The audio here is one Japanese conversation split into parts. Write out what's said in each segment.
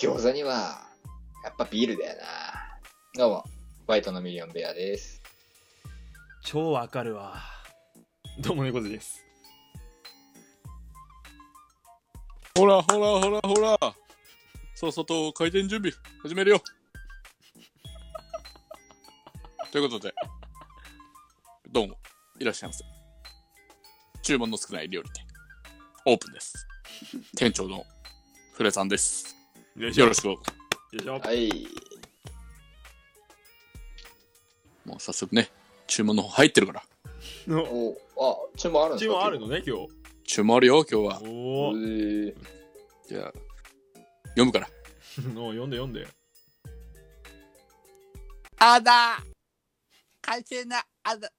餃子には、やっぱビールだよな。どうも、バイトのミリオンベアです。超わかるわどうも猫背ですほらほらほらほら。そろそろ開店準備始めるよ。ということで、どうも、いらっしゃいませ。注文の少ない料理店、オープンです。店長のフレさんです。よろしく。よいしょ。はい。もう早速ね、注文の方入ってるから。のお、あ、注文あるんですか？チームあるのね今日。注文あるよ、今日は。おじゃあ、読むから。の読んで読んで。あだ。海鮮なあだ、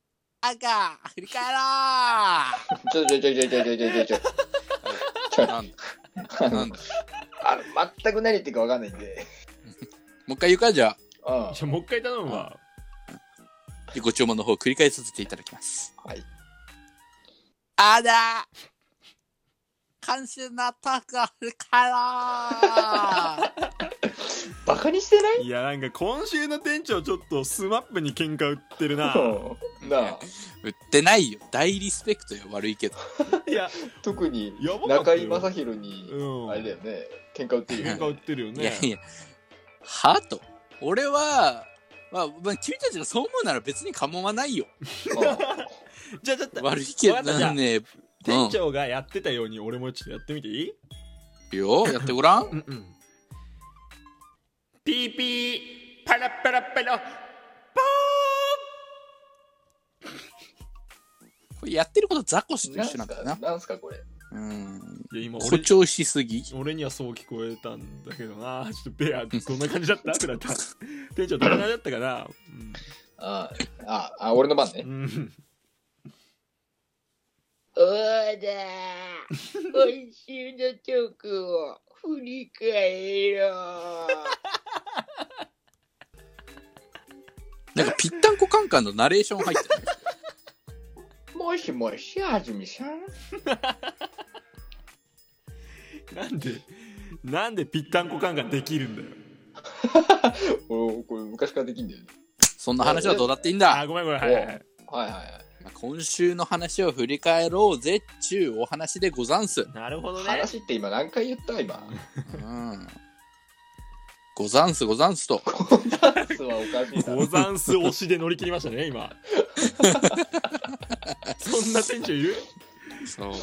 あが、振り返ろちょちょちょちょちょちょちょちょちょ。ちょ。なんだ。なんだあの全く何言ってるかわかんないんで。もう一回言うか、じゃあ、うん。じゃあもう一回頼むわご注文の方繰り返させていただきます。はい。あだ監修なタク振り返ろ バカにしてない？いやなんか今週の店長ちょっとスマップに喧嘩売ってるなうんなあ、売ってないよ。大リスペクトよ、悪いけど。いや特にやばかったよ。中居正広に、うん。あれだよね、喧嘩売ってるよね。喧嘩売ってるよ いやねいや、はと。俺は、まあ、まあ、君たちがそう思うなら別に構わないよ。じゃあちょっと悪いけど、わかった。じゃあね、店長がやってたように俺もちょっとやってみていい？いいよ、やってごらん。うんうん。ピーピーパラパラパラこれやってることザコシとなんす一緒なんだよなか。なんすかこれ。うん。いや今俺誇張しすぎ。俺にはそう聞こえたんだけどな ちょっとベア どんな感じだった？フラタ店長どんな感じだったかな？ああ、あ、俺の番ねう。んおーだ今週のトークを振り返ろ なんかぴったんこカンカンのナレーション入ってる。う。もしもし、あずみさん。なんでなんでぴったんこ感ができるんだよ 俺、これ昔からできんだよね。そんな話はどうだっていいんだ。あごめんごめんはいはいはいはいはいはい。まあ今週の話を振り返ろうぜっちゅうお話でござんす。なるほどね話って今何回言った今？うん。ござんすござんすと。ダンスはおかしいな。ゴザンス推しで乗り切りましたね今そんな店長いる？そう。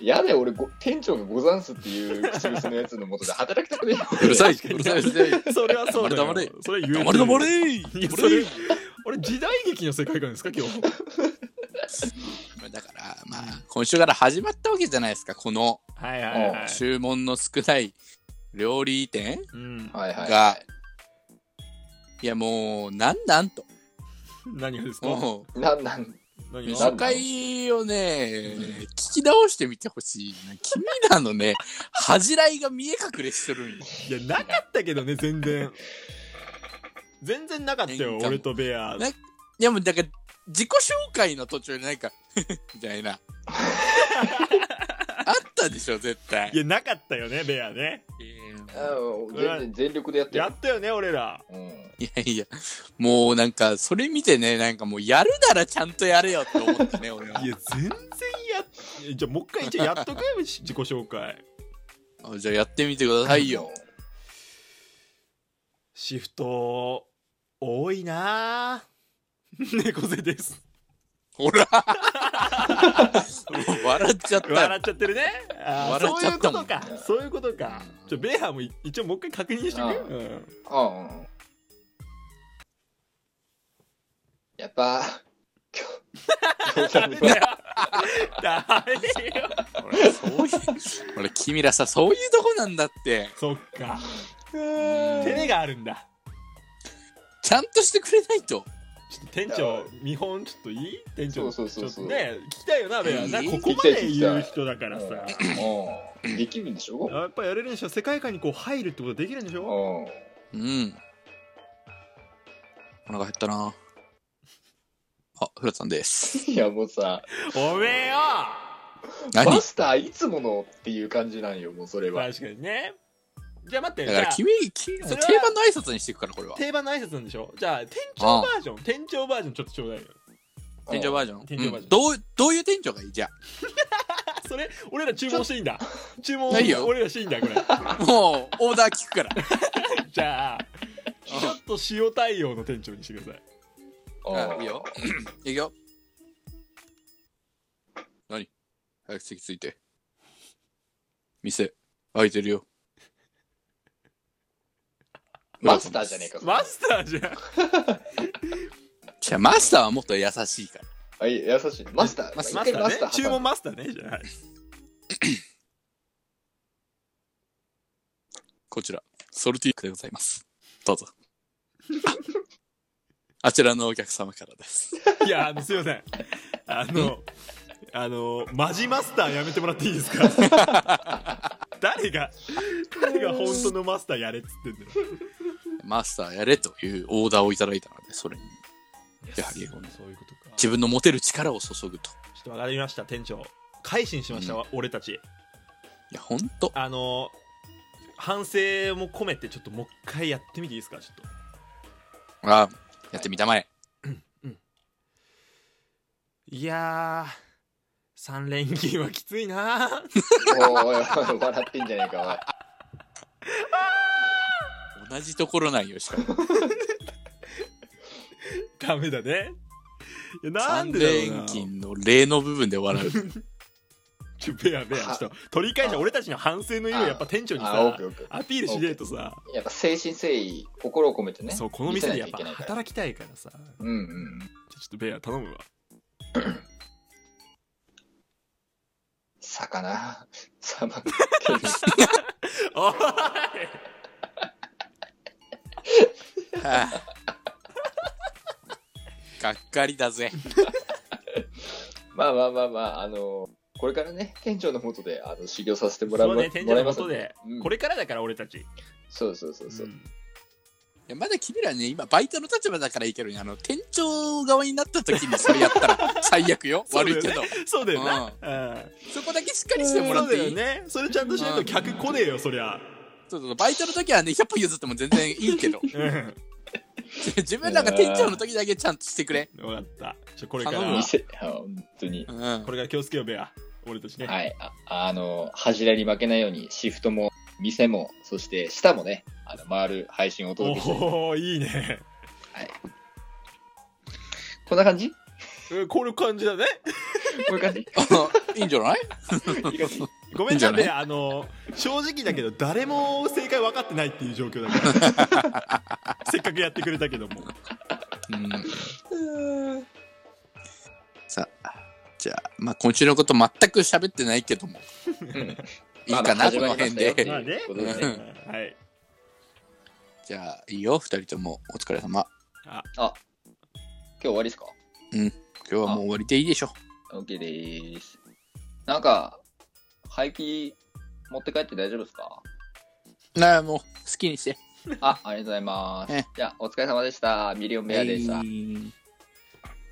やだよ、俺ご、店長がござんすっていう口癖のやつのもとで働きたくねえ。よ。うるさい、うるさい、うるさい。それはそうだよ。黙れ。それ言えてる黙れ黙れ。いやそれ俺時代劇の世界観ですか今日？だから、まあ、今週から始まったわけじゃないですか、この。はいはいはい。注文の少ない料理店うん。はいはい。が、いやもう、なんなんと。何がですか？もなんなん、う、何が？初回をね、聞き直してみてほしい。な。君らのね、恥じらいが見え隠れしてるんよ。いやなかったけどね全然。全然なかったよ俺とベア。ねいやもう、だから、自己紹介の途中になんか、みたいな。あったでしょ、絶対。い。やなかったよねベアね。あ全然全力でやってる。やったよね俺らうん。いやいや、もうなんか、それ見てね、なんかもうやるならちゃんとやれよって思ったね、俺は。いや全然やじゃあもう一回じゃあやっとく？よ自己紹介あじゃあやってみてくださいよ。シフト多いなぁ 猫背ですほら 笑っちゃったよ。笑っちゃってるね。笑っちゃったもん。そういうことか。そういうことか。ちょベアも一応もう一回確認してくあうん。ああ。やっぱ、ダメよ俺、そういう、俺、君らさ、そういうとこなんだって。そっか。うん。照れがあるんだ。ちゃんとしてくれないと。ちょっと店長見本ちょっといい？店長そうそうそうそう。ちょっとね聞きたいよなベアな。ここまで言う人だからさ。うん。できるんでしょ？やっぱやれるんでしょ。世界観にこう入るってことできるんでしょ？うん。うん。お腹減ったな。あ、フラさんです。いやもうさ、おめえよ！何？マスターいつものっていう感じなんよ、もうそれは。確かにねじゃあ待ってだからじゃあ君、君それは定番の挨拶にしていくから、これは。定番の挨拶なんでしょ？じゃあ店長バージョン店長バージョンちょっとちょうだいよ。店長バージョン？店長バージョン。うん。どう、どういう店長がいい？じゃあ。それ俺ら注文していいんだ。注文ないよ。俺らしていいんだこれ。あもう、オーダー聞くから。じゃあちょっと塩対応の店長にしてください。あいいよ。いくよ。何？早く席ついて。店、開いてるよ。マスターじゃねえか。マスターじゃん じゃあ、マスターはもっと優しいから。あ、いい優しい。マスター。マス一回マスねター注文マスターねじゃあはい こちら、ソルティークでございます。どうぞ。あちらのお客様からです。いやあのすいませんあのあのマジマスターやめてもらっていいですか？誰が誰が本当のマスターやれっつってんだよマスターやれというオーダーをいただいたので、それに。やはりそういうことか。自分の持てる力を注ぐと。ちょっと分かりました。店長改心しました、う俺たち。いや、ほんと。あの反省も込めてちょっともう一回やってみていいですか？ちょっと。あやってみたまえ。いやー3連勤はきついな おいおい、笑ってんじゃねえか、同じところなんよ、しかも。ダメだねいやなん三でだろうな連勤の例の部分で笑う。ちょベアベアちょっと取り返して俺たちの反省の意味をやっぱ店長におい。あ、オッさケーオッケー。アピールしねえとさやっぱ誠心誠意、心を込めてね。そうこの店でやっぱ見せないといけないから働きたいからさうんうん。ちょっとベア頼むわ 魚、さばける。おいは あがっかりだぜ。まあまあまあまあ、あの、これからね、店長のもとで、あの、修行させてもらうそうね店長のもともでうん。これからだから俺たち。そうそうそうそう。ん。いやまだ君らね、今、バイトの立場だからいいけどね、あの、店長側になった時にそれやったら 最悪よ。悪いけど。そうだよな。うん。そこだけしっかりしてもらっていい。ね。それちゃんとしないと客来ねえよそりゃそうそうバイトの時はね、100歩譲っても全然いいけど、うん。自分らが店長の時だけちゃんとしてくれ。分かった。ちょこれから。頼本当に。うん。こ。れから気をつけようベア。俺たちね。はい。ああの、柱に負けないように、シフトも、店も、そして、下もね、あの、回る配信をお届けして、こおおいいね。んな感じ？うんこういう感じだね。こういう感じ？いいんじゃない？いい感じごめんないねあの正直だけど誰も正解分かってないっていう状況だから せっかくやってくれたけどもうん。さあ、じゃあ、まあ今週のこと全く喋ってないけども、うんいいかな、この辺で。まあねはいじゃあ、いいよ、二人ともお疲れ様。今日終わりですか？今日はもう終わりでいいでしょ。?OK でーす。なんか、廃棄持って帰って大丈夫ですか？なあ、もう好きにして。あ、ありがとうございますえ。じゃあ、お疲れ様でした。ミリオンベアでした。はい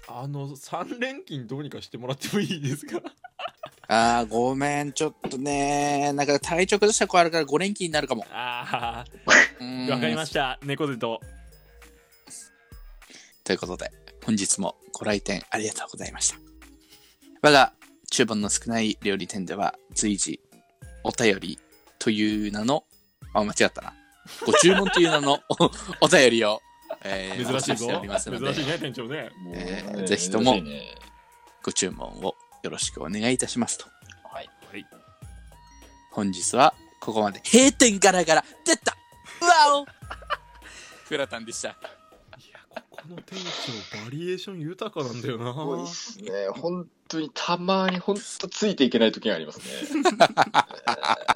あの3連勤どうにかしてもらってもいいですか？ああ、ごめん、ちょっとね、なんか体調崩した子あるから5連勤になるかも。あわあわかりました猫背とということで、本日もご来店ありがとうございました。我が注文の少ない料理店では随時お便りという名の、あ、間違ったな。ご注文という名のお お便りを、えー、珍しいぞお待ちしておりますので珍しいね店長ねえーねぜひともご注文をよろしくお願いいたしますと。はい。はい本日はここまで。閉店ガラガラ出たうわおフラタンでした。いやここの店長バリエーション豊かなんだよな多いっすね。本当にたまに本当ついていけない時がありますね。